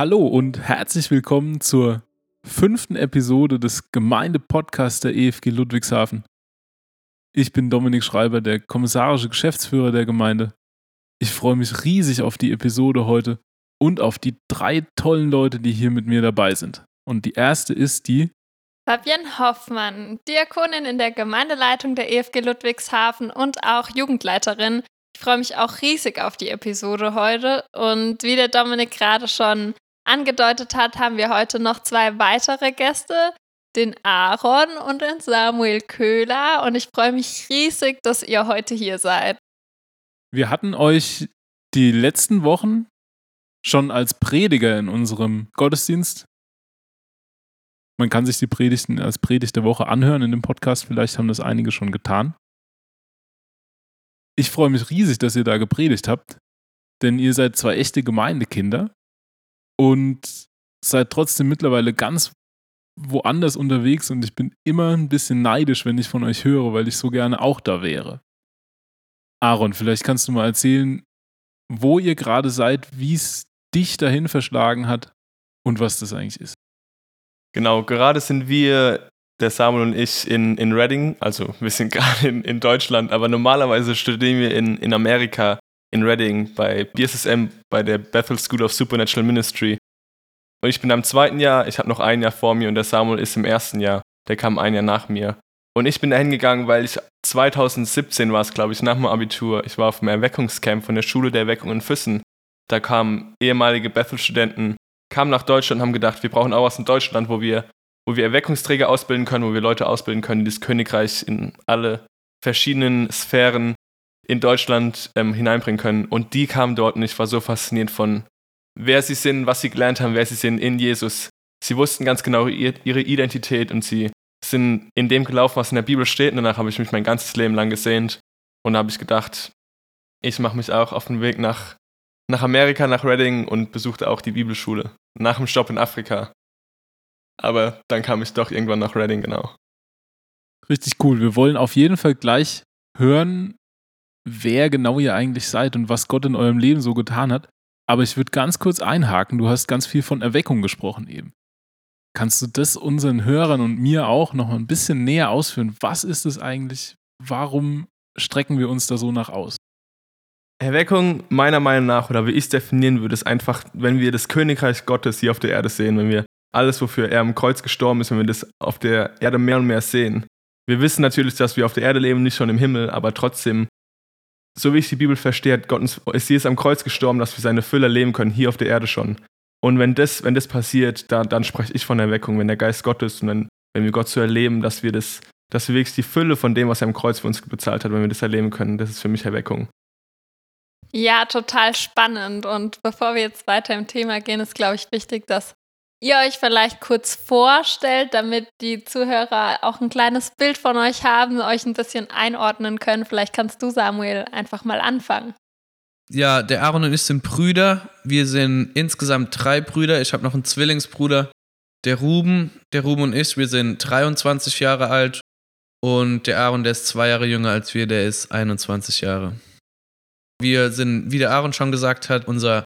Hallo und herzlich willkommen zur fünften Episode des Gemeindepodcasts der EFG Ludwigshafen. Ich bin Dominik Schreiber, der kommissarische Geschäftsführer der Gemeinde. Ich freue mich riesig auf die Episode heute und auf die drei tollen Leute, die hier mit mir dabei sind. Und die erste ist die Fabienne Hoffmann, Diakonin in der Gemeindeleitung der EFG Ludwigshafen und auch Jugendleiterin. Ich freue mich auch riesig auf die Episode heute. Und wie der Dominik gerade schon angedeutet hat, haben wir heute noch zwei weitere Gäste, den Aaron und den Samuel Köhler. Und ich freue mich riesig, dass ihr heute hier seid. Wir hatten euch die letzten Wochen schon als Prediger in unserem Gottesdienst. Man kann sich die Predigten als Predigt der Woche anhören in dem Podcast. Vielleicht haben das einige schon getan. Ich freue mich riesig, dass ihr da gepredigt habt, denn ihr seid zwei echte Gemeindekinder und seid trotzdem mittlerweile ganz woanders unterwegs und ich bin immer ein bisschen neidisch, wenn ich von euch höre, weil ich so gerne auch da wäre. Aaron, vielleicht kannst du mal erzählen, wo ihr gerade seid, wie es dich dahin verschlagen hat und was das eigentlich ist. Genau, gerade sind wir, der Samuel und ich, in, in Reading, also wir sind gerade in, in Deutschland, aber normalerweise studieren wir in, in Amerika, in Reading, bei BSSM, bei der Bethel School of Supernatural Ministry. Und ich bin am zweiten Jahr, ich habe noch ein Jahr vor mir und der Samuel ist im ersten Jahr, der kam ein Jahr nach mir. Und ich bin da hingegangen, weil ich 2017 war es, glaube ich, nach dem Abitur. Ich war auf einem Erweckungscamp von der Schule der Erweckung in Füssen. Da kamen ehemalige Bethel-Studenten, kamen nach Deutschland und haben gedacht, wir brauchen auch was in Deutschland, wo wir, wo wir Erweckungsträger ausbilden können, wo wir Leute ausbilden können, die das Königreich in alle verschiedenen Sphären in Deutschland ähm, hineinbringen können. Und die kamen dort und ich war so fasziniert von, wer sie sind, was sie gelernt haben, wer sie sind in Jesus. Sie wussten ganz genau ihre Identität und sie sind in dem gelaufen, was in der Bibel steht. Und danach habe ich mich mein ganzes Leben lang gesehnt und habe ich gedacht, ich mache mich auch auf den Weg nach, nach Amerika, nach Reading und besuchte auch die Bibelschule. Nach dem Stopp in Afrika. Aber dann kam ich doch irgendwann nach Reading, genau. Richtig cool. Wir wollen auf jeden Fall gleich hören, wer genau ihr eigentlich seid und was Gott in eurem Leben so getan hat. Aber ich würde ganz kurz einhaken. Du hast ganz viel von Erweckung gesprochen eben. Kannst du das unseren Hörern und mir auch noch ein bisschen näher ausführen? Was ist es eigentlich? Warum strecken wir uns da so nach aus? Erweckung, meiner Meinung nach, oder wie ich es definieren würde, ist einfach, wenn wir das Königreich Gottes hier auf der Erde sehen, wenn wir alles, wofür er am Kreuz gestorben ist, wenn wir das auf der Erde mehr und mehr sehen. Wir wissen natürlich, dass wir auf der Erde leben, nicht schon im Himmel, aber trotzdem, so wie ich die Bibel verstehe, Gott ist Jesus am Kreuz gestorben, dass wir seine Fülle leben können, hier auf der Erde schon. Und wenn das, wenn das passiert, da, dann spreche ich von Erweckung, wenn der Geist Gottes und wenn, wenn wir Gott so erleben, dass wir das, dass wir wirklich die Fülle von dem, was er am Kreuz für uns bezahlt hat, wenn wir das erleben können, das ist für mich Erweckung. Ja, total spannend. Und bevor wir jetzt weiter im Thema gehen, ist, glaube ich, wichtig, dass ihr euch vielleicht kurz vorstellt, damit die Zuhörer auch ein kleines Bild von euch haben, euch ein bisschen einordnen können. Vielleicht kannst du, Samuel, einfach mal anfangen. Ja, der Aaron und ich sind Brüder. Wir sind insgesamt drei Brüder. Ich habe noch einen Zwillingsbruder, der Ruben. Der Ruben und ich, wir sind 23 Jahre alt. Und der Aaron, der ist zwei Jahre jünger als wir, der ist 21 Jahre. Wir sind, wie der Aaron schon gesagt hat, unser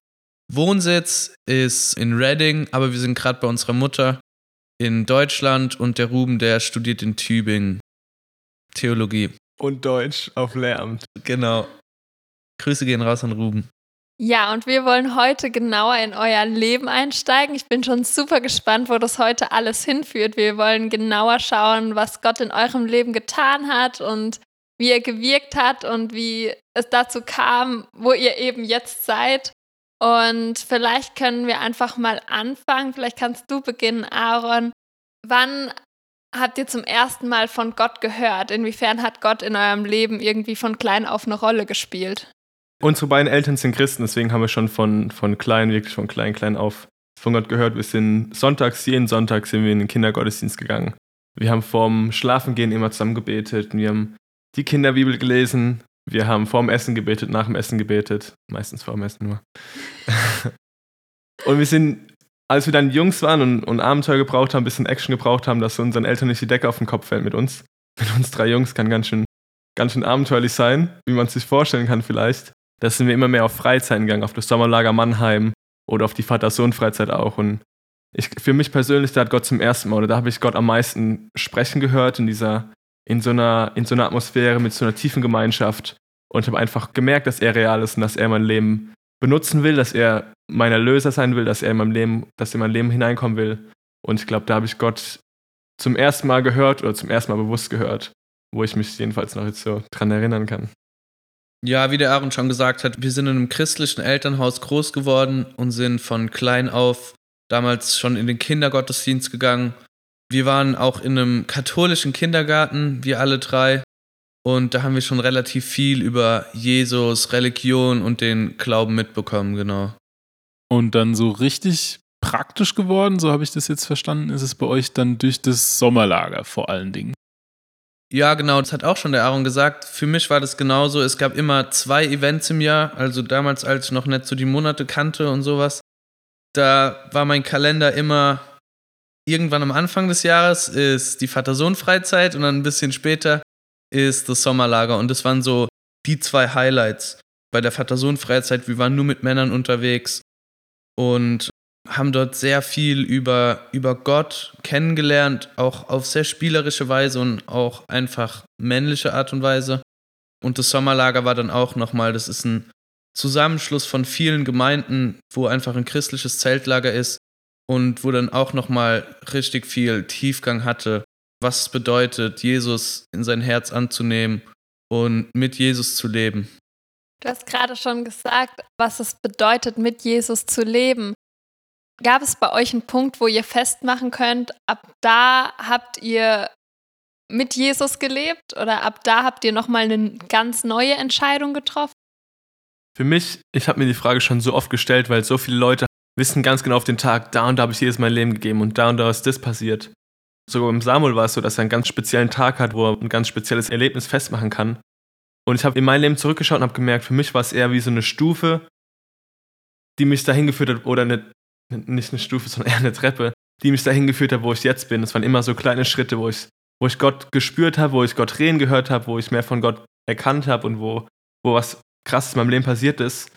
Wohnsitz ist in Reading, aber wir sind gerade bei unserer Mutter in Deutschland und der Ruben, der studiert in Tübingen Theologie. Und Deutsch auf Lehramt. Genau. Grüße gehen raus an Ruben. Ja, und wir wollen heute genauer in euer Leben einsteigen. Ich bin schon super gespannt, wo das heute alles hinführt. Wir wollen genauer schauen, was Gott in eurem Leben getan hat und wie er gewirkt hat und wie es dazu kam, wo ihr eben jetzt seid. Und vielleicht können wir einfach mal anfangen. Vielleicht kannst du beginnen, Aaron. Wann habt ihr zum ersten Mal von Gott gehört? Inwiefern hat Gott in eurem Leben irgendwie von klein auf eine Rolle gespielt? Unsere beiden Eltern sind Christen, deswegen haben wir schon von, von klein, wirklich von klein, klein auf von Gott gehört. Wir sind sonntags, jeden Sonntag sind wir in den Kindergottesdienst gegangen. Wir haben vorm Schlafengehen immer zusammen gebetet. Wir haben die Kinderbibel gelesen. Wir haben vorm Essen gebetet, nach dem Essen gebetet. Meistens vorm Essen nur. und wir sind, als wir dann Jungs waren und, und Abenteuer gebraucht haben, ein bisschen Action gebraucht haben, dass unseren Eltern nicht die Decke auf den Kopf fällt mit uns. Mit uns drei Jungs kann ganz schön, ganz schön abenteuerlich sein, wie man es sich vorstellen kann vielleicht. Da sind wir immer mehr auf Freizeiten gegangen, auf das Sommerlager Mannheim. oder auf die Vater-Sohn-Freizeit auch. Und ich, für mich persönlich, da hat Gott zum ersten Mal, oder da habe ich Gott am meisten sprechen gehört in dieser, in so einer, in so einer Atmosphäre mit so einer tiefen Gemeinschaft und habe einfach gemerkt, dass er real ist und dass er mein Leben benutzen will, dass er mein Erlöser sein will, dass er in mein Leben, dass er in mein Leben hineinkommen will. Und ich glaube, da habe ich Gott zum ersten Mal gehört oder zum ersten Mal bewusst gehört, wo ich mich jedenfalls noch jetzt so dran erinnern kann. Ja, wie der Aaron schon gesagt hat, wir sind in einem christlichen Elternhaus groß geworden und sind von klein auf damals schon in den Kindergottesdienst gegangen. Wir waren auch in einem katholischen Kindergarten, wir alle drei. Und da haben wir schon relativ viel über Jesus, Religion und den Glauben mitbekommen, genau. Und dann so richtig praktisch geworden, so habe ich das jetzt verstanden, ist es bei euch dann durch das Sommerlager vor allen Dingen. Ja, genau, das hat auch schon der Aaron gesagt. Für mich war das genauso. Es gab immer zwei Events im Jahr. Also damals, als ich noch nicht so die Monate kannte und sowas, da war mein Kalender immer irgendwann am Anfang des Jahres ist die Vater-Sohn-Freizeit und dann ein bisschen später ist das Sommerlager. Und das waren so die zwei Highlights. Bei der Vater-Sohn-Freizeit, wir waren nur mit Männern unterwegs und haben dort sehr viel über, über Gott kennengelernt, auch auf sehr spielerische Weise und auch einfach männliche Art und Weise. Und das Sommerlager war dann auch nochmal, das ist ein Zusammenschluss von vielen Gemeinden, wo einfach ein christliches Zeltlager ist und wo dann auch nochmal richtig viel Tiefgang hatte, was es bedeutet, Jesus in sein Herz anzunehmen und mit Jesus zu leben. Du hast gerade schon gesagt, was es bedeutet, mit Jesus zu leben. Gab es bei euch einen Punkt, wo ihr festmachen könnt, ab da habt ihr mit Jesus gelebt oder ab da habt ihr nochmal eine ganz neue Entscheidung getroffen? Für mich, ich habe mir die Frage schon so oft gestellt, weil so viele Leute wissen ganz genau auf den Tag, da und da habe ich jedes mein Leben gegeben und da und da ist das passiert. Sogar im Samuel war es so, dass er einen ganz speziellen Tag hat, wo er ein ganz spezielles Erlebnis festmachen kann. Und ich habe in mein Leben zurückgeschaut und habe gemerkt, für mich war es eher wie so eine Stufe, die mich dahin geführt hat, oder eine nicht eine Stufe, sondern eher eine Treppe, die mich dahin geführt hat, wo ich jetzt bin. Es waren immer so kleine Schritte, wo ich, wo ich Gott gespürt habe, wo ich Gott reden gehört habe, wo ich mehr von Gott erkannt habe und wo, wo was krasses in meinem Leben passiert ist.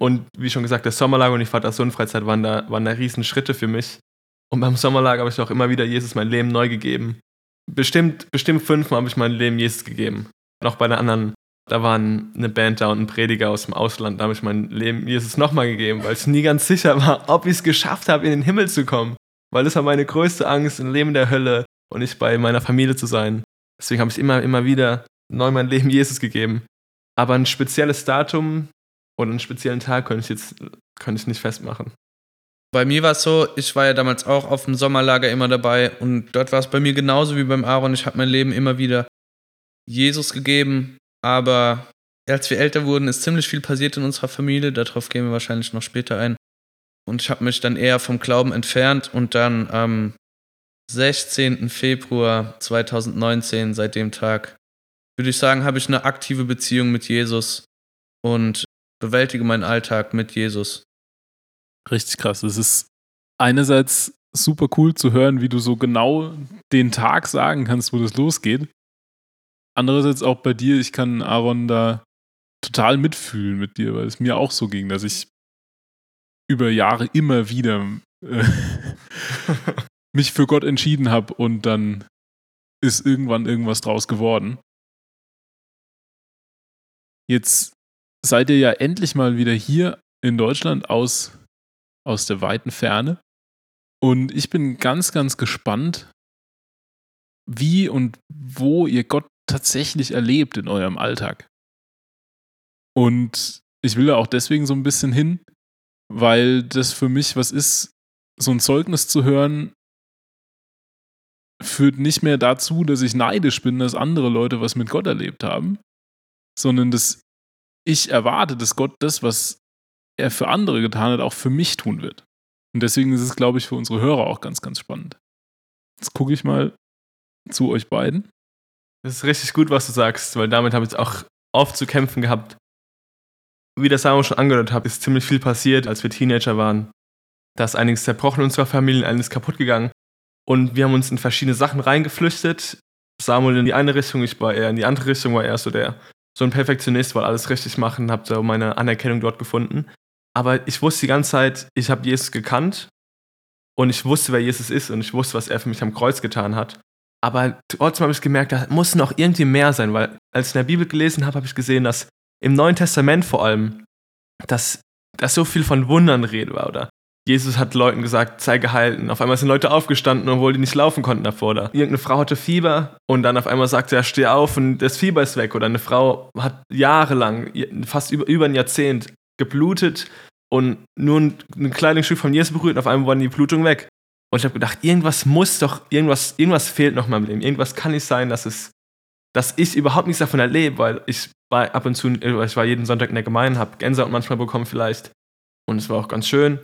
Und wie schon gesagt, das Sommerlager und die Vater-Sohn-Freizeit waren da, waren da riesen Schritte für mich. Und beim Sommerlager habe ich auch immer wieder Jesus mein Leben neu gegeben. Bestimmt, bestimmt fünfmal habe ich mein Leben Jesus gegeben. Noch bei einer anderen da war eine Band da und ein Prediger aus dem Ausland, da habe ich mein Leben Jesus nochmal gegeben, weil ich nie ganz sicher war, ob ich es geschafft habe, in den Himmel zu kommen. Weil das war meine größte Angst, ein Leben der Hölle und nicht bei meiner Familie zu sein. Deswegen habe ich immer, immer wieder neu mein Leben Jesus gegeben. Aber ein spezielles Datum oder einen speziellen Tag könnte ich jetzt könnte ich nicht festmachen. Bei mir war es so, ich war ja damals auch auf dem Sommerlager immer dabei und dort war es bei mir genauso wie beim Aaron. Ich habe mein Leben immer wieder Jesus gegeben, aber als wir älter wurden, ist ziemlich viel passiert in unserer Familie. Darauf gehen wir wahrscheinlich noch später ein. Und ich habe mich dann eher vom Glauben entfernt und dann am 16. Februar 2019, seit dem Tag, würde ich sagen, habe ich eine aktive Beziehung mit Jesus und bewältige meinen Alltag mit Jesus. Richtig krass. Es ist einerseits super cool zu hören, wie du so genau den Tag sagen kannst, wo das losgeht andererseits auch bei dir, ich kann Aaron da total mitfühlen mit dir, weil es mir auch so ging, dass ich über Jahre immer wieder äh, mich für Gott entschieden habe und dann ist irgendwann irgendwas draus geworden. Jetzt seid ihr ja endlich mal wieder hier in Deutschland aus, aus der weiten Ferne. Und ich bin ganz, ganz gespannt, wie und wo ihr Gott tatsächlich erlebt in eurem Alltag. Und ich will da auch deswegen so ein bisschen hin, weil das für mich was ist, so ein Zeugnis zu hören, führt nicht mehr dazu, dass ich neidisch bin, dass andere Leute was mit Gott erlebt haben, sondern dass ich erwarte, dass Gott das, was er für andere getan hat, auch für mich tun wird. Und deswegen ist es, glaube ich, für unsere Hörer auch ganz, ganz spannend. Jetzt gucke ich mal zu euch beiden. Das ist richtig gut, was du sagst, weil damit habe ich auch oft zu kämpfen gehabt. Wie das Samuel schon angehört hat, ist ziemlich viel passiert, als wir Teenager waren. Da ist einiges zerbrochen in unserer Familie, einiges kaputt gegangen. Und wir haben uns in verschiedene Sachen reingeflüchtet. Samuel in die eine Richtung, ich war eher in die andere Richtung, war eher so der, so ein Perfektionist, weil alles richtig machen, habe so meine Anerkennung dort gefunden. Aber ich wusste die ganze Zeit, ich habe Jesus gekannt und ich wusste, wer Jesus ist und ich wusste, was er für mich am Kreuz getan hat. Aber trotzdem habe ich gemerkt, da muss noch irgendwie mehr sein, weil als ich in der Bibel gelesen habe, habe ich gesehen, dass im Neuen Testament vor allem, dass, dass so viel von Wundern Rede war, oder? Jesus hat Leuten gesagt, sei gehalten. Auf einmal sind Leute aufgestanden, obwohl die nicht laufen konnten davor. Oder irgendeine Frau hatte Fieber und dann auf einmal sagte er, steh auf und das Fieber ist weg. Oder eine Frau hat jahrelang, fast über, über ein Jahrzehnt geblutet und nur ein, ein kleines Stück von Jesus berührt und auf einmal war die Blutung weg. Und ich habe gedacht, irgendwas muss doch, irgendwas, irgendwas fehlt noch mal mit ihm. Irgendwas kann nicht sein, dass es, dass ich überhaupt nichts davon erlebe, weil ich war ab und zu, ich war jeden Sonntag in der Gemeinde, habe Gänsehaut manchmal bekommen vielleicht und es war auch ganz schön.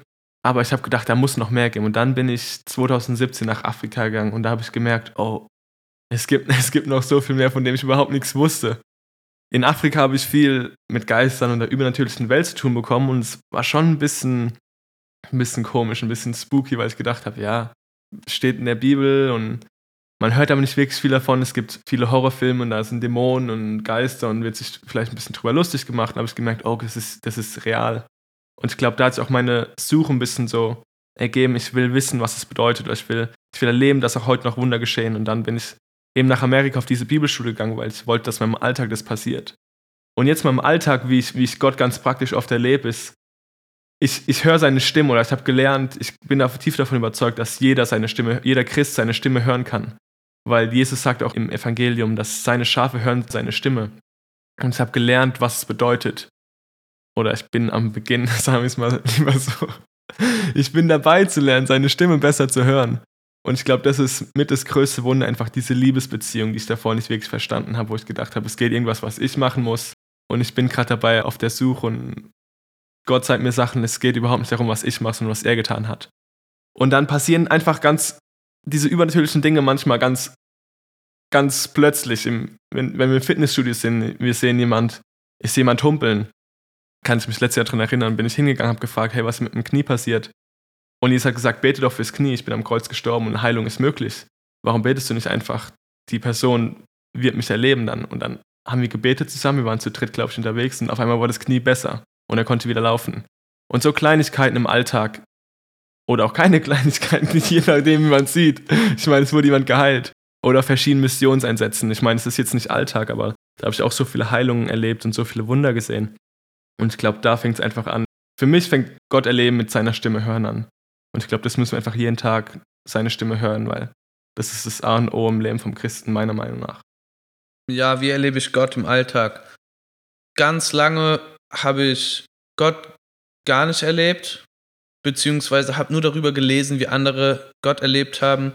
Aber ich habe gedacht, da muss noch mehr geben. Und dann bin ich 2017 nach Afrika gegangen und da habe ich gemerkt, oh, es gibt, es gibt noch so viel mehr, von dem ich überhaupt nichts wusste. In Afrika habe ich viel mit Geistern und der übernatürlichen Welt zu tun bekommen und es war schon ein bisschen, ein bisschen komisch, ein bisschen spooky, weil ich gedacht habe, ja, steht in der Bibel und man hört aber nicht wirklich viel davon. Es gibt viele Horrorfilme und da sind Dämonen und Geister und wird sich vielleicht ein bisschen drüber lustig gemacht. Da habe ich gemerkt, oh, das ist, das ist real. Und ich glaube, da hat sich auch meine Suche ein bisschen so ergeben. Ich will wissen, was es bedeutet. Ich will, ich will erleben, dass auch heute noch Wunder geschehen. Und dann bin ich eben nach Amerika auf diese Bibelschule gegangen, weil ich wollte, dass meinem Alltag das passiert. Und jetzt meinem Alltag, wie ich, wie ich Gott ganz praktisch oft erlebe, ist, ich, ich höre seine Stimme oder ich habe gelernt, ich bin tief davon überzeugt, dass jeder seine Stimme, jeder Christ seine Stimme hören kann. Weil Jesus sagt auch im Evangelium, dass seine Schafe hören seine Stimme. Und ich habe gelernt, was es bedeutet, oder ich bin am Beginn, sagen wir es mal lieber so, ich bin dabei zu lernen, seine Stimme besser zu hören. Und ich glaube, das ist mit das größte Wunder, einfach diese Liebesbeziehung, die ich davor nicht wirklich verstanden habe, wo ich gedacht habe, es geht irgendwas, was ich machen muss. Und ich bin gerade dabei auf der Suche und Gott zeigt mir Sachen, es geht überhaupt nicht darum, was ich mache, sondern was er getan hat. Und dann passieren einfach ganz diese übernatürlichen Dinge manchmal ganz, ganz plötzlich. Im, wenn, wenn wir im Fitnessstudio sind, wir sehen jemand, ich sehe jemand humpeln kann ich mich letztes Jahr daran erinnern, bin ich hingegangen, habe gefragt, hey, was ist mit dem Knie passiert? Und Jesus hat gesagt, bete doch fürs Knie, ich bin am Kreuz gestorben und Heilung ist möglich. Warum betest du nicht einfach? Die Person wird mich erleben dann. Und dann haben wir gebetet zusammen, wir waren zu dritt, glaube ich, unterwegs und auf einmal war das Knie besser und er konnte wieder laufen. Und so Kleinigkeiten im Alltag oder auch keine Kleinigkeiten, je nachdem, wie man sieht. Ich meine, es wurde jemand geheilt. Oder verschiedene Missionseinsätzen. Ich meine, es ist jetzt nicht Alltag, aber da habe ich auch so viele Heilungen erlebt und so viele Wunder gesehen. Und ich glaube, da fängt es einfach an. Für mich fängt Gott erleben mit seiner Stimme hören an. Und ich glaube, das müssen wir einfach jeden Tag seine Stimme hören, weil das ist das A und O im Leben vom Christen, meiner Meinung nach. Ja, wie erlebe ich Gott im Alltag? Ganz lange habe ich Gott gar nicht erlebt, beziehungsweise habe nur darüber gelesen, wie andere Gott erlebt haben,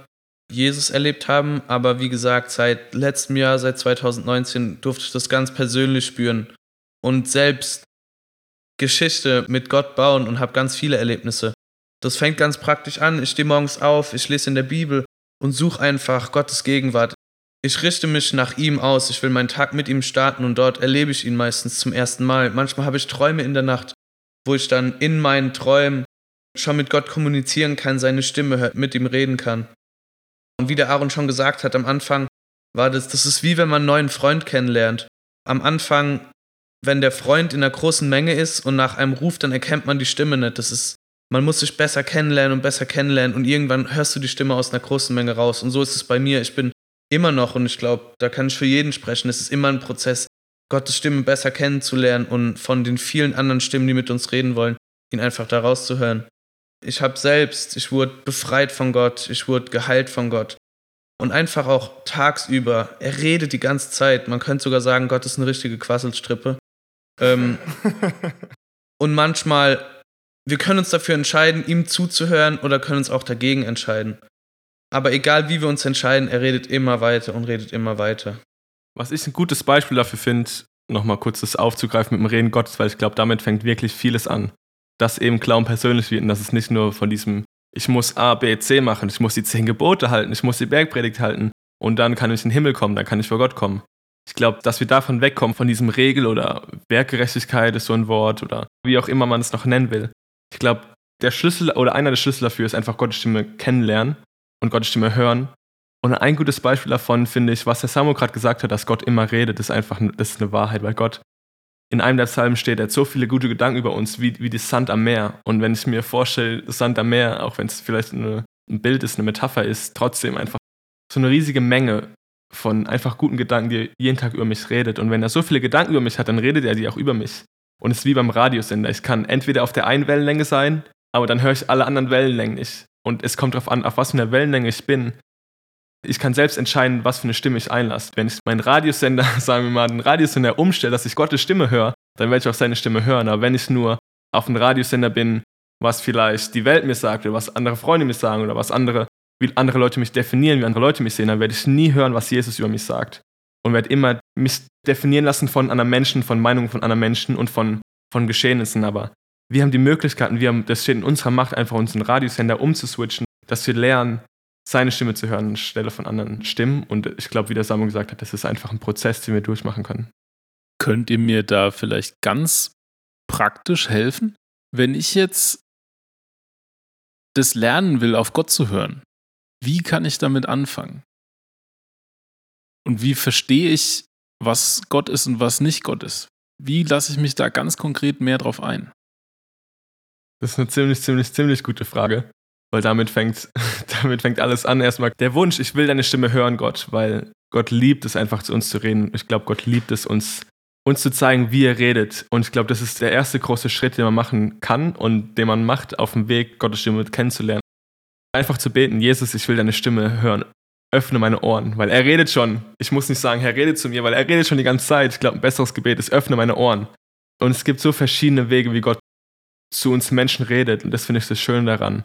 Jesus erlebt haben. Aber wie gesagt, seit letztem Jahr, seit 2019, durfte ich das ganz persönlich spüren. Und selbst Geschichte mit Gott bauen und habe ganz viele Erlebnisse. Das fängt ganz praktisch an. Ich stehe morgens auf, ich lese in der Bibel und suche einfach Gottes Gegenwart. Ich richte mich nach ihm aus. Ich will meinen Tag mit ihm starten und dort erlebe ich ihn meistens zum ersten Mal. Manchmal habe ich Träume in der Nacht, wo ich dann in meinen Träumen schon mit Gott kommunizieren kann, seine Stimme hört, mit ihm reden kann. Und wie der Aaron schon gesagt hat am Anfang, war das, das ist wie wenn man einen neuen Freund kennenlernt. Am Anfang wenn der Freund in einer großen Menge ist und nach einem ruft, dann erkennt man die Stimme nicht. Das ist, man muss sich besser kennenlernen und besser kennenlernen und irgendwann hörst du die Stimme aus einer großen Menge raus. Und so ist es bei mir. Ich bin immer noch, und ich glaube, da kann ich für jeden sprechen, es ist immer ein Prozess, Gottes Stimme besser kennenzulernen und von den vielen anderen Stimmen, die mit uns reden wollen, ihn einfach da rauszuhören. Ich habe selbst, ich wurde befreit von Gott, ich wurde geheilt von Gott. Und einfach auch tagsüber, er redet die ganze Zeit. Man könnte sogar sagen, Gott ist eine richtige Quasselstrippe. Ähm, und manchmal, wir können uns dafür entscheiden, ihm zuzuhören oder können uns auch dagegen entscheiden. Aber egal wie wir uns entscheiden, er redet immer weiter und redet immer weiter. Was ich ein gutes Beispiel dafür finde, nochmal kurz das aufzugreifen mit dem Reden Gottes, weil ich glaube, damit fängt wirklich vieles an. Dass eben Clown persönlich wird und dass es nicht nur von diesem, ich muss A, B, C machen, ich muss die zehn Gebote halten, ich muss die Bergpredigt halten und dann kann ich in den Himmel kommen, dann kann ich vor Gott kommen. Ich glaube, dass wir davon wegkommen, von diesem Regel- oder Werkgerechtigkeit ist so ein Wort oder wie auch immer man es noch nennen will. Ich glaube, der Schlüssel oder einer der Schlüssel dafür ist einfach Gottes Stimme kennenlernen und Gottes Stimme hören. Und ein gutes Beispiel davon finde ich, was der Samuel gerade gesagt hat, dass Gott immer redet, ist einfach das ist eine Wahrheit, weil Gott, in einem der Psalmen steht, er hat so viele gute Gedanken über uns, wie, wie die Sand am Meer. Und wenn ich mir vorstelle, Sand am Meer, auch wenn es vielleicht eine, ein Bild ist, eine Metapher ist, trotzdem einfach so eine riesige Menge von einfach guten Gedanken, die jeden Tag über mich redet. Und wenn er so viele Gedanken über mich hat, dann redet er die auch über mich. Und es ist wie beim Radiosender. Ich kann entweder auf der einen Wellenlänge sein, aber dann höre ich alle anderen Wellenlängen nicht. Und es kommt darauf an, auf was für einer Wellenlänge ich bin. Ich kann selbst entscheiden, was für eine Stimme ich einlasse. Wenn ich meinen Radiosender, sagen wir mal, den Radiosender umstelle, dass ich Gottes Stimme höre, dann werde ich auch seine Stimme hören. Aber wenn ich nur auf einem Radiosender bin, was vielleicht die Welt mir sagt oder was andere Freunde mir sagen oder was andere, wie andere Leute mich definieren, wie andere Leute mich sehen, dann werde ich nie hören, was Jesus über mich sagt. Und werde immer mich definieren lassen von anderen Menschen, von Meinungen von anderen Menschen und von, von Geschehnissen. Aber wir haben die Möglichkeiten, wir haben, das steht in unserer Macht, einfach unseren Radiosender umzuswitchen, dass wir lernen, seine Stimme zu hören anstelle von anderen Stimmen. Und ich glaube, wie der Samuel gesagt hat, das ist einfach ein Prozess, den wir durchmachen können. Könnt ihr mir da vielleicht ganz praktisch helfen? Wenn ich jetzt das lernen will, auf Gott zu hören, wie kann ich damit anfangen? Und wie verstehe ich, was Gott ist und was nicht Gott ist? Wie lasse ich mich da ganz konkret mehr drauf ein? Das ist eine ziemlich, ziemlich, ziemlich gute Frage. Weil damit fängt, damit fängt alles an. Erstmal der Wunsch, ich will deine Stimme hören, Gott, weil Gott liebt es einfach zu uns zu reden. Ich glaube, Gott liebt es uns, uns zu zeigen, wie er redet. Und ich glaube, das ist der erste große Schritt, den man machen kann und den man macht auf dem Weg, Gottes Stimme kennenzulernen. Einfach zu beten, Jesus, ich will deine Stimme hören. Öffne meine Ohren, weil er redet schon. Ich muss nicht sagen, Herr, rede zu mir, weil er redet schon die ganze Zeit. Ich glaube, ein besseres Gebet ist, öffne meine Ohren. Und es gibt so verschiedene Wege, wie Gott zu uns Menschen redet. Und das finde ich so schön daran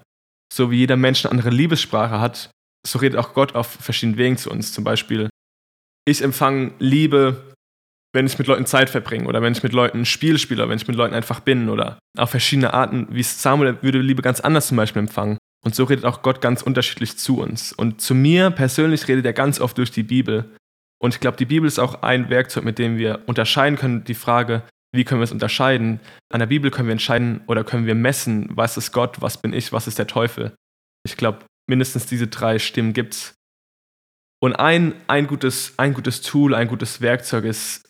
so wie jeder Mensch eine andere Liebessprache hat, so redet auch Gott auf verschiedenen Wegen zu uns. Zum Beispiel, ich empfange Liebe, wenn ich mit Leuten Zeit verbringe oder wenn ich mit Leuten ein Spiel spiele, wenn ich mit Leuten einfach bin oder auf verschiedene Arten, wie Samuel würde Liebe ganz anders zum Beispiel empfangen. Und so redet auch Gott ganz unterschiedlich zu uns. Und zu mir persönlich redet er ganz oft durch die Bibel. Und ich glaube, die Bibel ist auch ein Werkzeug, mit dem wir unterscheiden können, die Frage, wie können wir es unterscheiden? An der Bibel können wir entscheiden oder können wir messen, was ist Gott, was bin ich, was ist der Teufel. Ich glaube, mindestens diese drei Stimmen gibt es. Und ein, ein, gutes, ein gutes Tool, ein gutes Werkzeug ist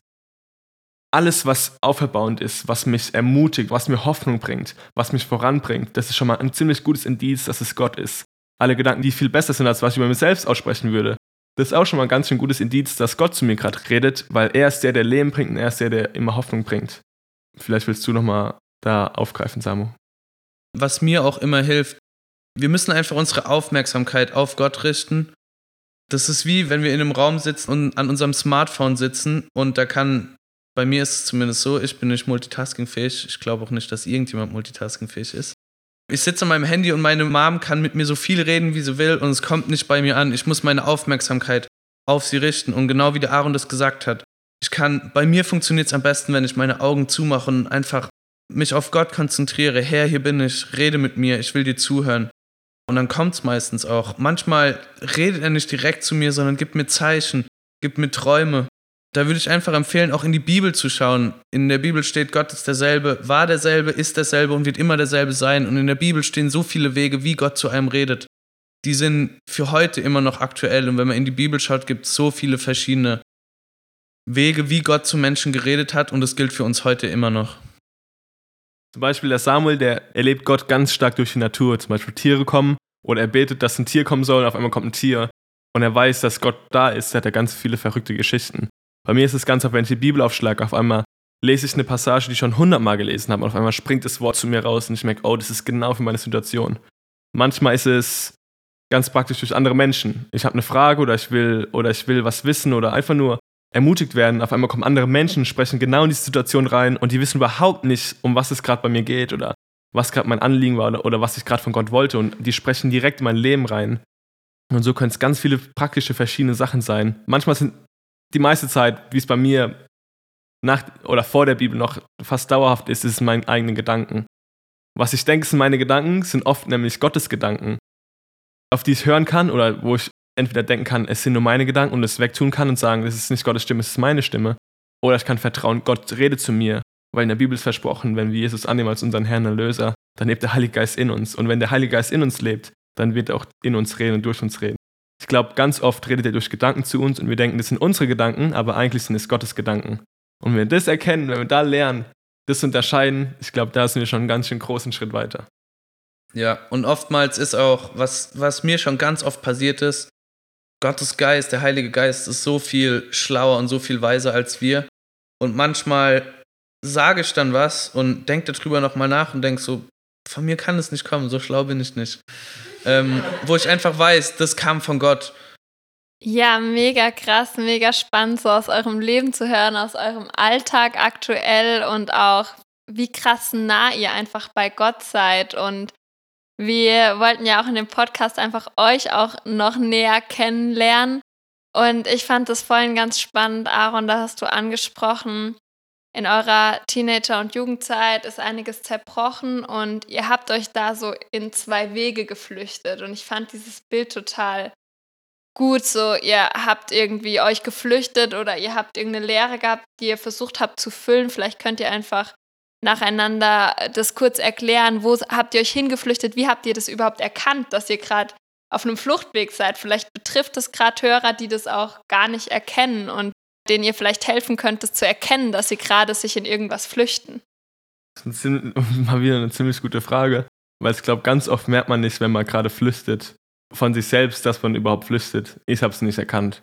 alles, was auferbauend ist, was mich ermutigt, was mir Hoffnung bringt, was mich voranbringt. Das ist schon mal ein ziemlich gutes Indiz, dass es Gott ist. Alle Gedanken, die viel besser sind, als was ich über mich selbst aussprechen würde, das ist auch schon mal ein ganz schön gutes Indiz, dass Gott zu mir gerade redet, weil er ist der, der Leben bringt und er ist der, der immer Hoffnung bringt. Vielleicht willst du nochmal da aufgreifen, Samu. Was mir auch immer hilft, wir müssen einfach unsere Aufmerksamkeit auf Gott richten. Das ist wie, wenn wir in einem Raum sitzen und an unserem Smartphone sitzen und da kann, bei mir ist es zumindest so, ich bin nicht multitaskingfähig. Ich glaube auch nicht, dass irgendjemand multitaskingfähig ist. Ich sitze an meinem Handy und meine Mom kann mit mir so viel reden, wie sie will und es kommt nicht bei mir an. Ich muss meine Aufmerksamkeit auf sie richten und genau wie der Aaron das gesagt hat. Ich kann, bei mir funktioniert es am besten, wenn ich meine Augen zumache und einfach mich auf Gott konzentriere. Herr, hier bin ich, rede mit mir, ich will dir zuhören. Und dann kommt es meistens auch. Manchmal redet er nicht direkt zu mir, sondern gibt mir Zeichen, gibt mir Träume, da würde ich einfach empfehlen, auch in die Bibel zu schauen. In der Bibel steht, Gott ist derselbe, war derselbe, ist derselbe und wird immer derselbe sein. Und in der Bibel stehen so viele Wege, wie Gott zu einem redet. Die sind für heute immer noch aktuell. Und wenn man in die Bibel schaut, gibt es so viele verschiedene Wege, wie Gott zu Menschen geredet hat. Und das gilt für uns heute immer noch. Zum Beispiel der Samuel, der erlebt Gott ganz stark durch die Natur. Zum Beispiel Tiere kommen oder er betet, dass ein Tier kommen soll und auf einmal kommt ein Tier. Und er weiß, dass Gott da ist, hat er ganz viele verrückte Geschichten. Bei mir ist es ganz oft, wenn ich die Bibel aufschlage, auf einmal lese ich eine Passage, die ich schon hundertmal gelesen habe und auf einmal springt das Wort zu mir raus und ich merke, oh, das ist genau für meine Situation. Manchmal ist es ganz praktisch durch andere Menschen. Ich habe eine Frage oder ich will oder ich will was wissen oder einfach nur ermutigt werden. Auf einmal kommen andere Menschen, sprechen genau in diese Situation rein und die wissen überhaupt nicht, um was es gerade bei mir geht oder was gerade mein Anliegen war oder, oder was ich gerade von Gott wollte und die sprechen direkt in mein Leben rein. Und so können es ganz viele praktische verschiedene Sachen sein. Manchmal sind die meiste Zeit, wie es bei mir nach oder vor der Bibel noch fast dauerhaft ist, ist mein eigenen Gedanken. Was ich denke, sind meine Gedanken, sind oft nämlich Gottes Gedanken, auf die ich hören kann oder wo ich entweder denken kann, es sind nur meine Gedanken und es wegtun kann und sagen, das ist nicht Gottes Stimme, es ist meine Stimme. Oder ich kann vertrauen, Gott redet zu mir, weil in der Bibel ist versprochen, wenn wir Jesus annehmen als unseren Herrn Erlöser, dann lebt der Heilige Geist in uns. Und wenn der Heilige Geist in uns lebt, dann wird er auch in uns reden und durch uns reden. Ich glaube, ganz oft redet er durch Gedanken zu uns und wir denken, das sind unsere Gedanken, aber eigentlich sind es Gottes Gedanken. Und wenn wir das erkennen, wenn wir da lernen, das unterscheiden, ich glaube, da sind wir schon einen ganz schön großen Schritt weiter. Ja, und oftmals ist auch, was, was mir schon ganz oft passiert ist, Gottes Geist, der Heilige Geist ist so viel schlauer und so viel weiser als wir. Und manchmal sage ich dann was und denke darüber nochmal nach und denke so, von mir kann es nicht kommen, so schlau bin ich nicht. Ähm, wo ich einfach weiß, das kam von Gott. Ja, mega krass, mega spannend, so aus eurem Leben zu hören, aus eurem Alltag aktuell und auch, wie krass nah ihr einfach bei Gott seid. Und wir wollten ja auch in dem Podcast einfach euch auch noch näher kennenlernen. Und ich fand das vorhin ganz spannend, Aaron, da hast du angesprochen, in eurer Teenager- und Jugendzeit ist einiges zerbrochen und ihr habt euch da so in zwei Wege geflüchtet. Und ich fand dieses Bild total gut. So, ihr habt irgendwie euch geflüchtet oder ihr habt irgendeine Lehre gehabt, die ihr versucht habt zu füllen. Vielleicht könnt ihr einfach nacheinander das kurz erklären. Wo habt ihr euch hingeflüchtet? Wie habt ihr das überhaupt erkannt, dass ihr gerade auf einem Fluchtweg seid? Vielleicht betrifft es gerade Hörer, die das auch gar nicht erkennen und denen ihr vielleicht helfen könnt, das zu erkennen, dass sie gerade sich in irgendwas flüchten. Das ist mal wieder eine ziemlich gute Frage, weil ich glaube, ganz oft merkt man nicht, wenn man gerade flüchtet, von sich selbst, dass man überhaupt flüchtet. Ich habe es nicht erkannt.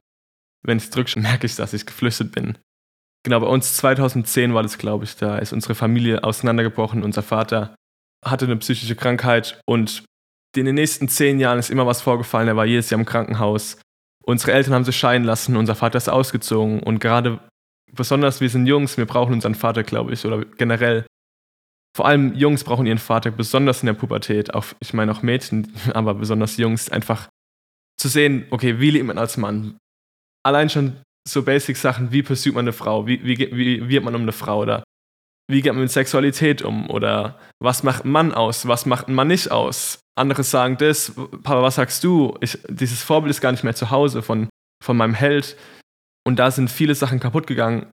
Wenn ich drücke, merke ich, dass ich geflüchtet bin. Genau, bei uns 2010 war das, glaube ich, da ist unsere Familie auseinandergebrochen. Unser Vater hatte eine psychische Krankheit und in den nächsten zehn Jahren ist immer was vorgefallen. Er war jedes Jahr im Krankenhaus. Unsere Eltern haben sich scheiden lassen, unser Vater ist ausgezogen und gerade, besonders wir sind Jungs, wir brauchen unseren Vater, glaube ich, oder generell vor allem Jungs brauchen ihren Vater, besonders in der Pubertät. Auch, ich meine auch Mädchen, aber besonders Jungs, einfach zu sehen, okay, wie lebt man als Mann? Allein schon so Basic-Sachen, wie pursuit man eine Frau? Wie, wie, wie wird man um eine Frau? Oder wie geht man mit Sexualität um? Oder was macht ein Mann aus? Was macht ein Mann nicht aus? Andere sagen das, Papa, was sagst du? Ich, dieses Vorbild ist gar nicht mehr zu Hause von, von meinem Held. Und da sind viele Sachen kaputt gegangen.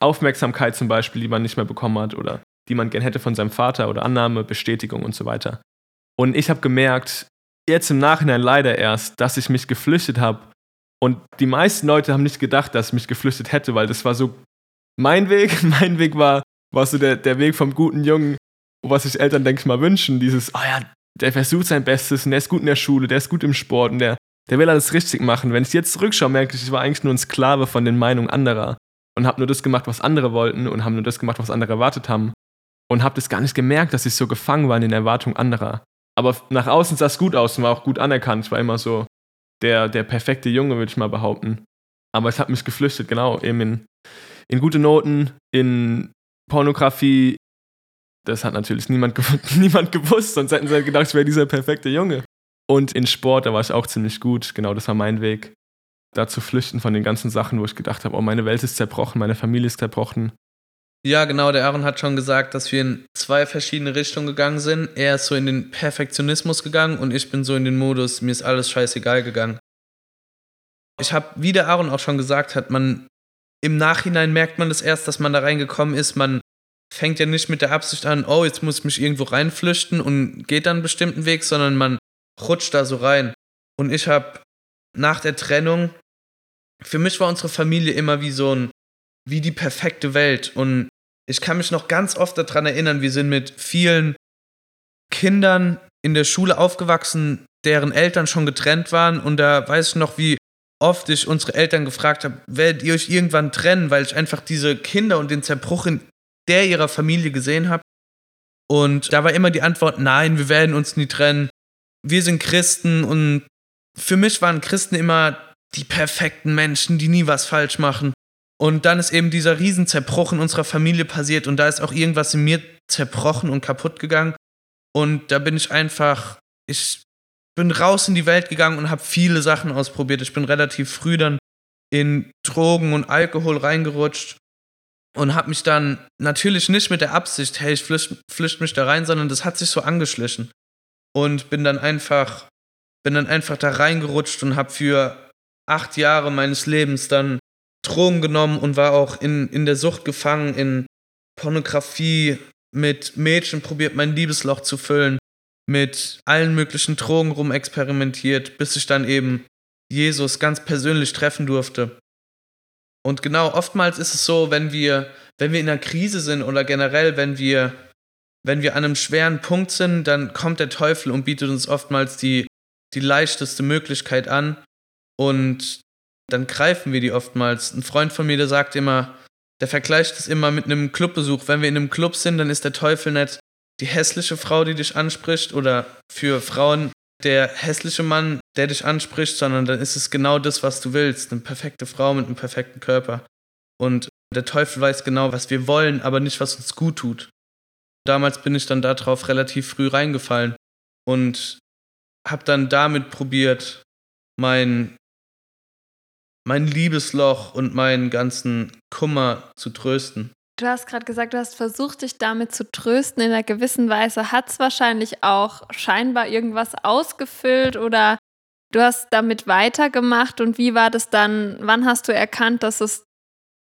Aufmerksamkeit zum Beispiel, die man nicht mehr bekommen hat. Oder die man gern hätte von seinem Vater oder Annahme, Bestätigung und so weiter. Und ich habe gemerkt, jetzt im Nachhinein leider erst, dass ich mich geflüchtet habe. Und die meisten Leute haben nicht gedacht, dass ich mich geflüchtet hätte, weil das war so mein Weg. Mein Weg war, war so der, der Weg vom guten Jungen, was sich Eltern, denke ich mal, wünschen. Dieses, oh ja, der versucht sein Bestes und der ist gut in der Schule, der ist gut im Sport und der, der will alles richtig machen. Wenn ich jetzt zurückschaue, merke ich, ich war eigentlich nur ein Sklave von den Meinungen anderer und habe nur das gemacht, was andere wollten und habe nur das gemacht, was andere erwartet haben und habe das gar nicht gemerkt, dass ich so gefangen war in den Erwartungen anderer. Aber nach außen sah es gut aus und war auch gut anerkannt. Ich war immer so der, der perfekte Junge, würde ich mal behaupten. Aber ich habe mich geflüchtet, genau, eben in, in gute Noten, in Pornografie. Das hat natürlich niemand, niemand gewusst, sonst hätten sie gedacht, ich wäre dieser perfekte Junge. Und in Sport, da war ich auch ziemlich gut. Genau, das war mein Weg. Da zu flüchten von den ganzen Sachen, wo ich gedacht habe, oh, meine Welt ist zerbrochen, meine Familie ist zerbrochen. Ja, genau, der Aaron hat schon gesagt, dass wir in zwei verschiedene Richtungen gegangen sind. Er ist so in den Perfektionismus gegangen und ich bin so in den Modus, mir ist alles scheißegal gegangen. Ich habe, wie der Aaron auch schon gesagt hat, man im Nachhinein merkt man das erst, dass man da reingekommen ist. Man fängt ja nicht mit der Absicht an, oh, jetzt muss ich mich irgendwo reinflüchten und geht dann einen bestimmten Weg, sondern man rutscht da so rein. Und ich habe nach der Trennung, für mich war unsere Familie immer wie so ein, wie die perfekte Welt. Und ich kann mich noch ganz oft daran erinnern, wir sind mit vielen Kindern in der Schule aufgewachsen, deren Eltern schon getrennt waren. Und da weiß ich noch, wie oft ich unsere Eltern gefragt habe, werdet ihr euch irgendwann trennen, weil ich einfach diese Kinder und den Zerbruch in der ihrer Familie gesehen habe. Und da war immer die Antwort, nein, wir werden uns nie trennen. Wir sind Christen und für mich waren Christen immer die perfekten Menschen, die nie was falsch machen. Und dann ist eben dieser Riesenzerbruch in unserer Familie passiert und da ist auch irgendwas in mir zerbrochen und kaputt gegangen. Und da bin ich einfach, ich bin raus in die Welt gegangen und habe viele Sachen ausprobiert. Ich bin relativ früh dann in Drogen und Alkohol reingerutscht und habe mich dann natürlich nicht mit der Absicht, hey, ich flücht, flücht mich da rein, sondern das hat sich so angeschlichen. Und bin dann einfach, bin dann einfach da reingerutscht und habe für acht Jahre meines Lebens dann Drogen genommen und war auch in, in der Sucht gefangen, in Pornografie, mit Mädchen probiert, mein Liebesloch zu füllen, mit allen möglichen Drogen rumexperimentiert, bis ich dann eben Jesus ganz persönlich treffen durfte. Und genau, oftmals ist es so, wenn wir, wenn wir in einer Krise sind oder generell, wenn wir, wenn wir an einem schweren Punkt sind, dann kommt der Teufel und bietet uns oftmals die, die leichteste Möglichkeit an. Und dann greifen wir die oftmals. Ein Freund von mir, der sagt immer, der vergleicht es immer mit einem Clubbesuch. Wenn wir in einem Club sind, dann ist der Teufel nicht die hässliche Frau, die dich anspricht, oder für Frauen der hässliche Mann, der dich anspricht, sondern dann ist es genau das, was du willst. Eine perfekte Frau mit einem perfekten Körper. Und der Teufel weiß genau, was wir wollen, aber nicht, was uns gut tut. Damals bin ich dann darauf relativ früh reingefallen und habe dann damit probiert, mein, mein Liebesloch und meinen ganzen Kummer zu trösten. Du hast gerade gesagt, du hast versucht, dich damit zu trösten. In einer gewissen Weise hat es wahrscheinlich auch scheinbar irgendwas ausgefüllt oder du hast damit weitergemacht. Und wie war das dann? Wann hast du erkannt, dass es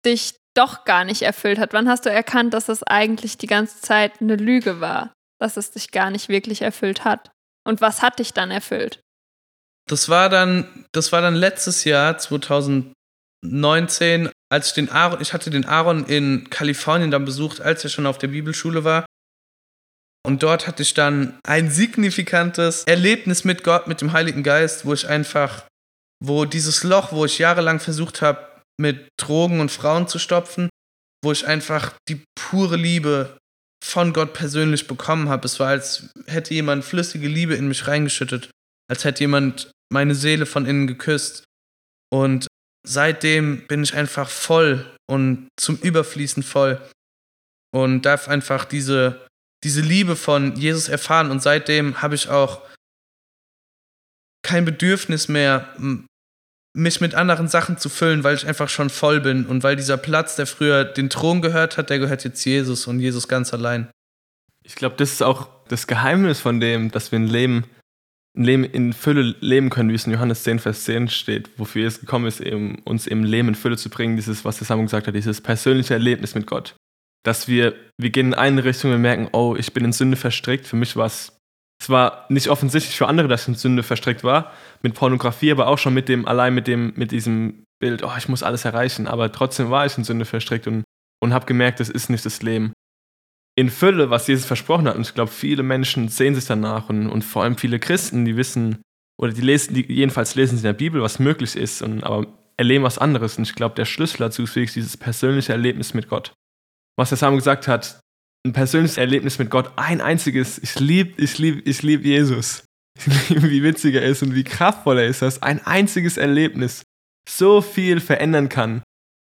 dich doch gar nicht erfüllt hat? Wann hast du erkannt, dass es eigentlich die ganze Zeit eine Lüge war, dass es dich gar nicht wirklich erfüllt hat? Und was hat dich dann erfüllt? Das war dann, das war dann letztes Jahr, 2019, als ich den Aaron, ich hatte den Aaron in Kalifornien dann besucht, als er schon auf der Bibelschule war. Und dort hatte ich dann ein signifikantes Erlebnis mit Gott, mit dem Heiligen Geist, wo ich einfach, wo dieses Loch, wo ich jahrelang versucht habe, mit Drogen und Frauen zu stopfen, wo ich einfach die pure Liebe von Gott persönlich bekommen habe. Es war, als hätte jemand flüssige Liebe in mich reingeschüttet, als hätte jemand meine Seele von innen geküsst. Und seitdem bin ich einfach voll und zum Überfließen voll und darf einfach diese, diese Liebe von Jesus erfahren. Und seitdem habe ich auch kein Bedürfnis mehr, mich mit anderen Sachen zu füllen, weil ich einfach schon voll bin und weil dieser Platz, der früher den Thron gehört hat, der gehört jetzt Jesus und Jesus ganz allein. Ich glaube, das ist auch das Geheimnis von dem, dass wir ein Leben ein Leben in Fülle leben können, wie es in Johannes 10, Vers 10 steht, wofür Jesus gekommen ist, eben, uns im Leben in Fülle zu bringen, dieses, was der Samuel gesagt hat, dieses persönliche Erlebnis mit Gott. Dass wir, wir gehen in eine Richtung und merken, oh, ich bin in Sünde verstrickt. Für mich war es, es war nicht offensichtlich für andere, dass ich in Sünde verstrickt war, mit Pornografie, aber auch schon mit dem, allein mit dem, mit diesem Bild, oh, ich muss alles erreichen, aber trotzdem war ich in Sünde verstrickt und, und habe gemerkt, das ist nicht das Leben in Fülle, was Jesus versprochen hat. Und ich glaube, viele Menschen sehen sich danach und, und vor allem viele Christen, die wissen, oder die lesen, die jedenfalls lesen sie in der Bibel, was möglich ist, und, aber erleben was anderes. Und ich glaube, der Schlüssel dazu ist wirklich dieses persönliche Erlebnis mit Gott. Was der Samuel gesagt hat, ein persönliches Erlebnis mit Gott, ein einziges, ich liebe, ich liebe, ich liebe Jesus. Wie witzig er ist und wie kraftvoll er ist, dass ein einziges Erlebnis so viel verändern kann.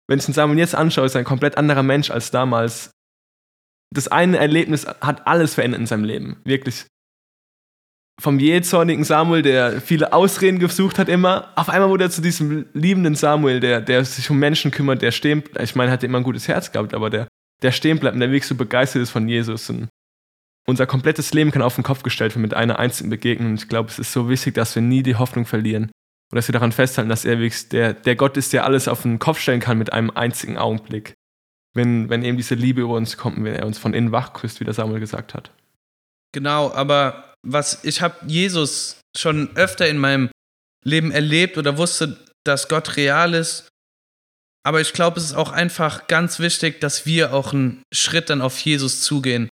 Wenn ich den Samuel jetzt anschaue, ist er ein komplett anderer Mensch als damals das eine Erlebnis hat alles verändert in seinem Leben. Wirklich. Vom jähzornigen Samuel, der viele Ausreden gesucht hat immer, auf einmal wurde er zu diesem liebenden Samuel, der, der sich um Menschen kümmert, der stehen, ich meine, er hatte immer ein gutes Herz gehabt, aber der, der stehen bleibt und der wirklich so begeistert ist von Jesus. Und unser komplettes Leben kann auf den Kopf gestellt werden mit einer einzigen Begegnung. Und ich glaube, es ist so wichtig, dass wir nie die Hoffnung verlieren. Und dass wir daran festhalten, dass er wirklich der, der Gott ist, der alles auf den Kopf stellen kann mit einem einzigen Augenblick wenn, wenn eben diese Liebe über uns kommt, wenn er uns von innen wach küsst, wie der Samuel gesagt hat. Genau, aber was ich habe Jesus schon öfter in meinem Leben erlebt oder wusste, dass Gott real ist. Aber ich glaube, es ist auch einfach ganz wichtig, dass wir auch einen Schritt dann auf Jesus zugehen.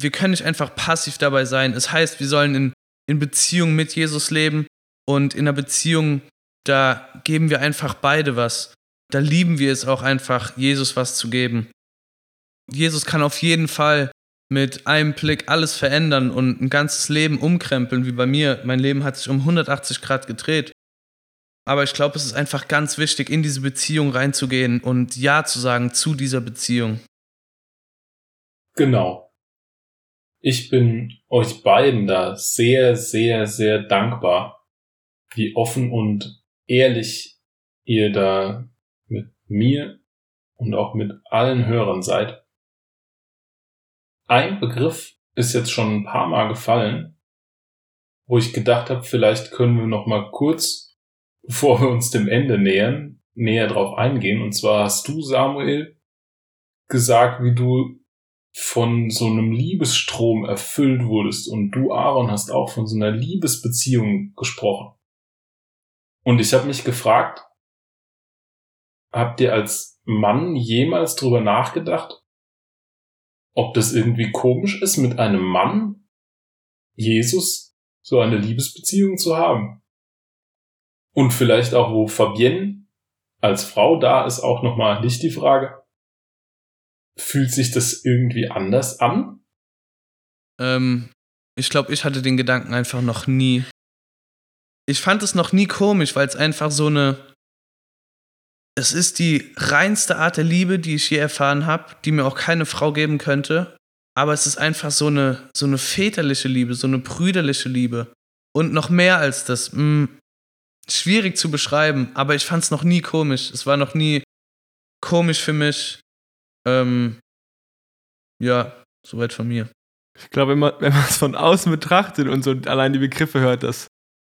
Wir können nicht einfach passiv dabei sein. Es heißt, wir sollen in, in Beziehung mit Jesus leben und in einer Beziehung, da geben wir einfach beide was da lieben wir es auch einfach, Jesus was zu geben. Jesus kann auf jeden Fall mit einem Blick alles verändern und ein ganzes Leben umkrempeln, wie bei mir. Mein Leben hat sich um 180 Grad gedreht. Aber ich glaube, es ist einfach ganz wichtig, in diese Beziehung reinzugehen und Ja zu sagen zu dieser Beziehung. Genau. Ich bin euch beiden da sehr, sehr, sehr dankbar, wie offen und ehrlich ihr da mit mir und auch mit allen Hörern seid. Ein Begriff ist jetzt schon ein paar Mal gefallen, wo ich gedacht habe, vielleicht können wir noch mal kurz, bevor wir uns dem Ende nähern, näher drauf eingehen. Und zwar hast du, Samuel, gesagt, wie du von so einem Liebesstrom erfüllt wurdest und du, Aaron, hast auch von so einer Liebesbeziehung gesprochen. Und ich habe mich gefragt, habt ihr als Mann jemals drüber nachgedacht, ob das irgendwie komisch ist, mit einem Mann, Jesus, so eine Liebesbeziehung zu haben? Und vielleicht auch, wo Fabienne als Frau da ist, auch nochmal an dich die Frage. Fühlt sich das irgendwie anders an? Ähm, ich glaube, ich hatte den Gedanken einfach noch nie. Ich fand es noch nie komisch, weil es einfach so eine. Es ist die reinste Art der Liebe, die ich je erfahren habe, die mir auch keine Frau geben könnte. Aber es ist einfach so eine, so eine väterliche Liebe, so eine brüderliche Liebe. Und noch mehr als das. Mh, hm, schwierig zu beschreiben, aber ich fand es noch nie komisch. Es war noch nie komisch für mich. Ähm, ja, soweit von mir. Ich glaube, wenn man es von außen betrachtet und so allein die Begriffe hört, dass,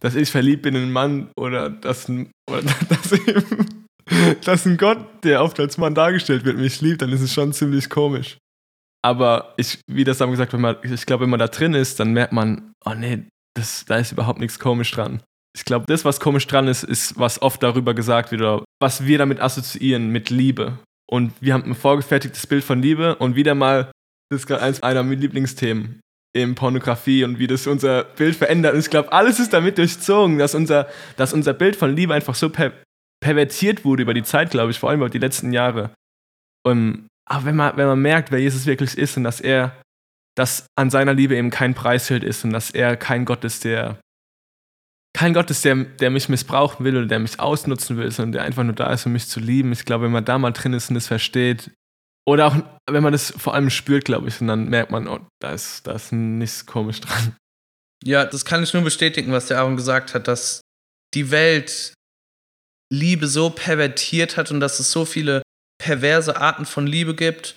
dass ich verliebt bin in einen Mann oder dass, ein, oder dass, eben, dass ein Gott, der oft als Mann dargestellt wird, mich liebt, dann ist es schon ziemlich komisch. Aber ich, wie das haben gesagt, wenn man, ich glaube, wenn man da drin ist, dann merkt man, oh nee, das, da ist überhaupt nichts komisch dran. Ich glaube, das, was komisch dran ist, ist, was oft darüber gesagt wird oder was wir damit assoziieren mit Liebe. Und wir haben ein vorgefertigtes Bild von Liebe und wieder mal das ist gerade eins einer meiner Lieblingsthemen in Pornografie und wie das unser Bild verändert. Und ich glaube, alles ist damit durchzogen, dass unser, dass unser Bild von Liebe einfach so per pervertiert wurde über die Zeit, glaube ich, vor allem über die letzten Jahre. Und, aber wenn man, wenn man merkt, wer Jesus wirklich ist und dass er, dass an seiner Liebe eben kein Preisschild ist und dass er kein Gott ist, der kein Gott ist, der, der mich missbrauchen will oder der mich ausnutzen will, sondern der einfach nur da ist, um mich zu lieben. Ich glaube, wenn man da mal drin ist und es versteht, oder auch, wenn man das vor allem spürt, glaube ich, und dann merkt man, oh, da ist, da ist nichts komisch dran. Ja, das kann ich nur bestätigen, was der Aaron gesagt hat, dass die Welt Liebe so pervertiert hat und dass es so viele perverse Arten von Liebe gibt,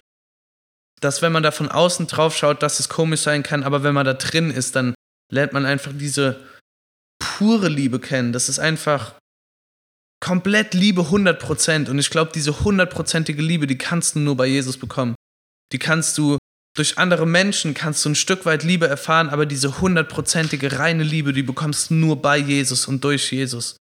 dass wenn man da von außen drauf schaut, dass es komisch sein kann, aber wenn man da drin ist, dann lernt man einfach diese pure Liebe kennen. Das ist einfach komplett Liebe 100%. Und ich glaube, diese hundertprozentige Liebe, die kannst du nur bei Jesus bekommen. Die kannst du durch andere Menschen, kannst du ein Stück weit Liebe erfahren, aber diese hundertprozentige reine Liebe, die bekommst du nur bei Jesus und durch Jesus.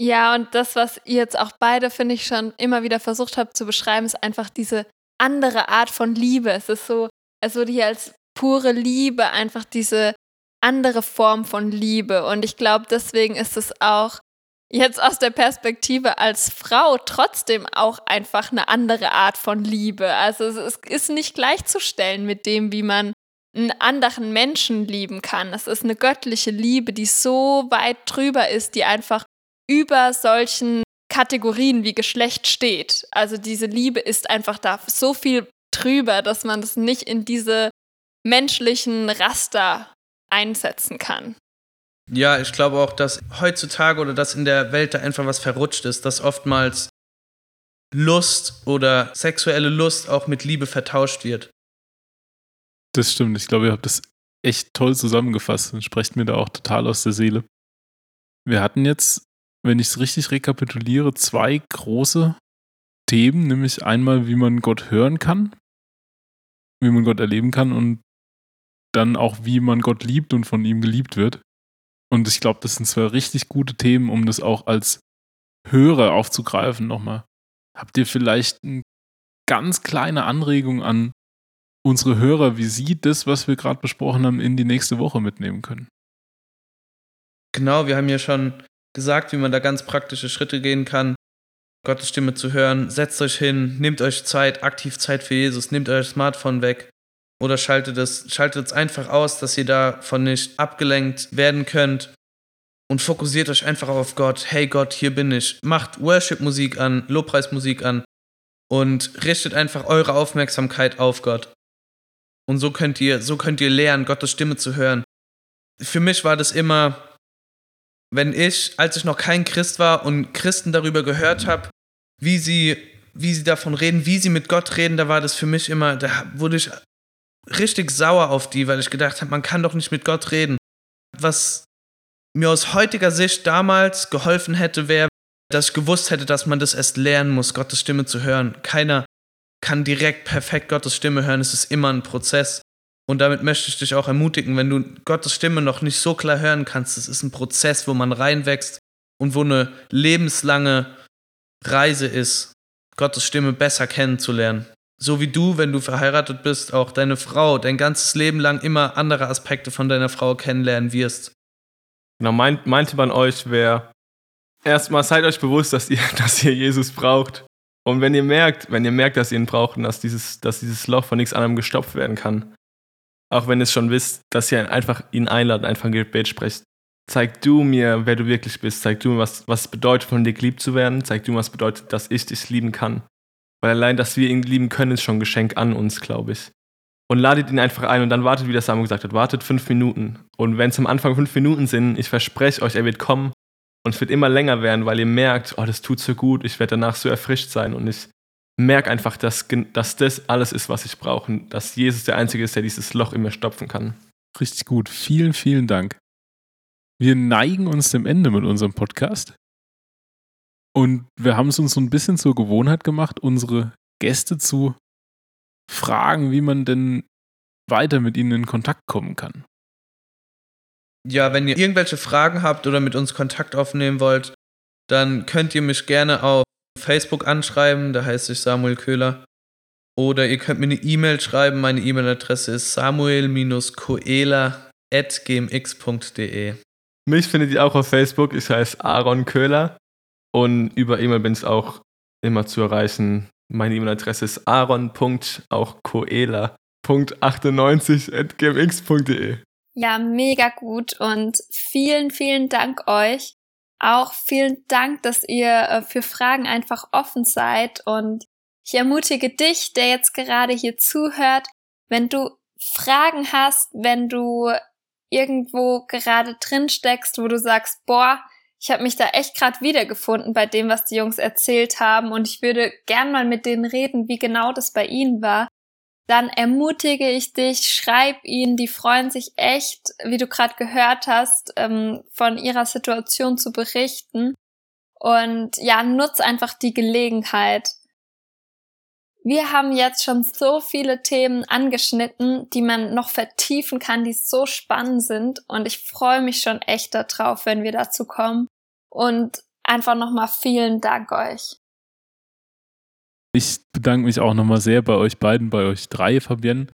Ja, und das, was ihr jetzt auch beide, finde ich, schon immer wieder versucht habt zu beschreiben, ist einfach diese andere Art von Liebe. Es ist so, es wurde hier als pure Liebe einfach diese andere Form von Liebe. Und ich glaube, deswegen ist es auch jetzt aus der Perspektive als Frau trotzdem auch einfach eine andere Art von Liebe. Also es ist nicht gleichzustellen mit dem, wie man einen anderen Menschen lieben kann. Es ist eine göttliche Liebe, die so weit drüber ist, die einfach über solchen Kategorien wie Geschlecht steht. Also diese Liebe ist einfach da so viel drüber, dass man das nicht in diese menschlichen Raster einsetzen kann. Ja, ich glaube auch, dass heutzutage oder dass in der Welt da einfach was verrutscht ist, dass oftmals Lust oder sexuelle Lust auch mit Liebe vertauscht wird. Das stimmt. Ich glaube, ihr habt das echt toll zusammengefasst und sprecht mir da auch total aus der Seele. Wir hatten jetzt, wenn ich es richtig rekapituliere, zwei große Themen, nämlich einmal, wie man Gott hören kann, wie man Gott erleben kann und dann auch, wie man Gott liebt und von ihm geliebt wird. Und ich glaube, das sind zwei richtig gute Themen, um das auch als Hörer aufzugreifen nochmal. Habt ihr vielleicht eine ganz kleine Anregung an unsere Hörer, wie sie das, was wir gerade besprochen haben, in die nächste Woche mitnehmen können? Genau, wir haben ja schon gesagt, wie man da ganz praktische Schritte gehen kann, Gottes Stimme zu hören. Setzt euch hin, nehmt euch Zeit, aktiv Zeit für Jesus, nehmt euer Smartphone weg, oder schaltet es, schaltet es einfach aus, dass ihr davon nicht abgelenkt werden könnt und fokussiert euch einfach auf Gott. Hey Gott, hier bin ich. Macht Worship-Musik an, Lobpreismusik an und richtet einfach eure Aufmerksamkeit auf Gott. Und so könnt ihr, so könnt ihr lernen, Gottes Stimme zu hören. Für mich war das immer, wenn ich, als ich noch kein Christ war und Christen darüber gehört habe, wie sie, wie sie davon reden, wie sie mit Gott reden, da war das für mich immer, da wurde ich richtig sauer auf die, weil ich gedacht habe, man kann doch nicht mit Gott reden. Was mir aus heutiger Sicht damals geholfen hätte, wäre, dass ich gewusst hätte, dass man das erst lernen muss, Gottes Stimme zu hören. Keiner kann direkt perfekt Gottes Stimme hören, es ist immer ein Prozess. Und damit möchte ich dich auch ermutigen, wenn du Gottes Stimme noch nicht so klar hören kannst, es ist ein Prozess, wo man reinwächst und wo eine lebenslange Reise ist, Gottes Stimme besser kennenzulernen. So wie du, wenn du verheiratet bist, auch deine Frau dein ganzes Leben lang immer andere Aspekte von deiner Frau kennenlernen wirst. Genau, meint, meinte man euch, wer erstmal seid euch bewusst, dass ihr, dass ihr Jesus braucht. Und wenn ihr merkt, wenn ihr merkt, dass ihr ihn braucht und dass dieses, dass dieses Loch von nichts anderem gestopft werden kann, auch wenn ihr es schon wisst, dass ihr einfach ihn einladet, einfach ein Gebet sprecht. Zeig du mir, wer du wirklich bist. Zeig du mir, was, was es bedeutet, von dir geliebt zu werden. Zeig du mir, was es bedeutet, dass ich dich lieben kann. Weil allein, dass wir ihn lieben können, ist schon ein Geschenk an uns, glaube ich. Und ladet ihn einfach ein und dann wartet, wie der Samuel gesagt hat, wartet fünf Minuten. Und wenn es am Anfang fünf Minuten sind, ich verspreche euch, er wird kommen und es wird immer länger werden, weil ihr merkt, oh, das tut so gut, ich werde danach so erfrischt sein und ich merke einfach, dass, dass das alles ist, was ich brauche und dass Jesus der Einzige ist, der dieses Loch immer stopfen kann. Richtig gut. Vielen, vielen Dank. Wir neigen uns dem Ende mit unserem Podcast. Und wir haben es uns so ein bisschen zur Gewohnheit gemacht, unsere Gäste zu fragen, wie man denn weiter mit ihnen in Kontakt kommen kann. Ja, wenn ihr irgendwelche Fragen habt oder mit uns Kontakt aufnehmen wollt, dann könnt ihr mich gerne auf Facebook anschreiben, da heiße ich Samuel Köhler. Oder ihr könnt mir eine E-Mail schreiben, meine E-Mail-Adresse ist samuel-coela.gmx.de. Mich findet ihr auch auf Facebook, ich heiße Aaron Köhler und über E-Mail bin ich auch immer zu erreichen. Meine E-Mail-Adresse ist aaron.coela.98.gmx.de. Ja, mega gut und vielen, vielen Dank euch. Auch vielen Dank, dass ihr äh, für Fragen einfach offen seid und ich ermutige dich, der jetzt gerade hier zuhört, wenn du Fragen hast, wenn du irgendwo gerade drin steckst, wo du sagst, boah, ich habe mich da echt gerade wiedergefunden bei dem, was die Jungs erzählt haben und ich würde gern mal mit denen reden, wie genau das bei ihnen war, dann ermutige ich dich, schreib ihnen, die freuen sich echt, wie du gerade gehört hast, ähm, von ihrer Situation zu berichten. Und ja, nutz einfach die Gelegenheit. Wir haben jetzt schon so viele Themen angeschnitten, die man noch vertiefen kann, die so spannend sind. Und ich freue mich schon echt darauf, wenn wir dazu kommen. Und einfach nochmal vielen Dank euch. Ich bedanke mich auch nochmal sehr bei euch beiden, bei euch drei, Fabienne.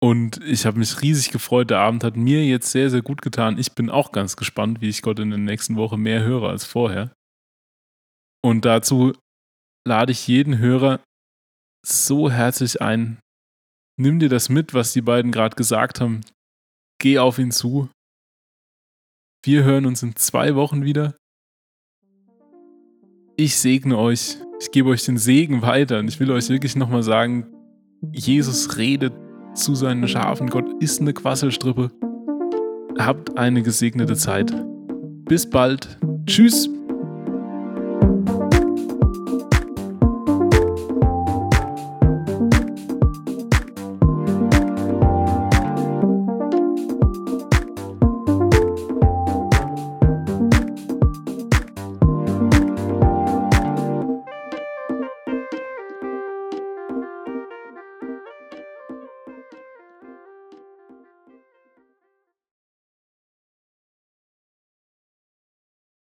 Und ich habe mich riesig gefreut. Der Abend hat mir jetzt sehr, sehr gut getan. Ich bin auch ganz gespannt, wie ich Gott in der nächsten Woche mehr höre als vorher. Und dazu lade ich jeden Hörer so herzlich ein. Nimm dir das mit, was die beiden gerade gesagt haben. Geh auf ihn zu. Wir hören uns in zwei Wochen wieder. Ich segne euch. Ich gebe euch den Segen weiter. Und ich will euch wirklich nochmal sagen, Jesus redet zu seinen Schafen. Gott ist eine Quasselstrippe. Habt eine gesegnete Zeit. Bis bald. Tschüss.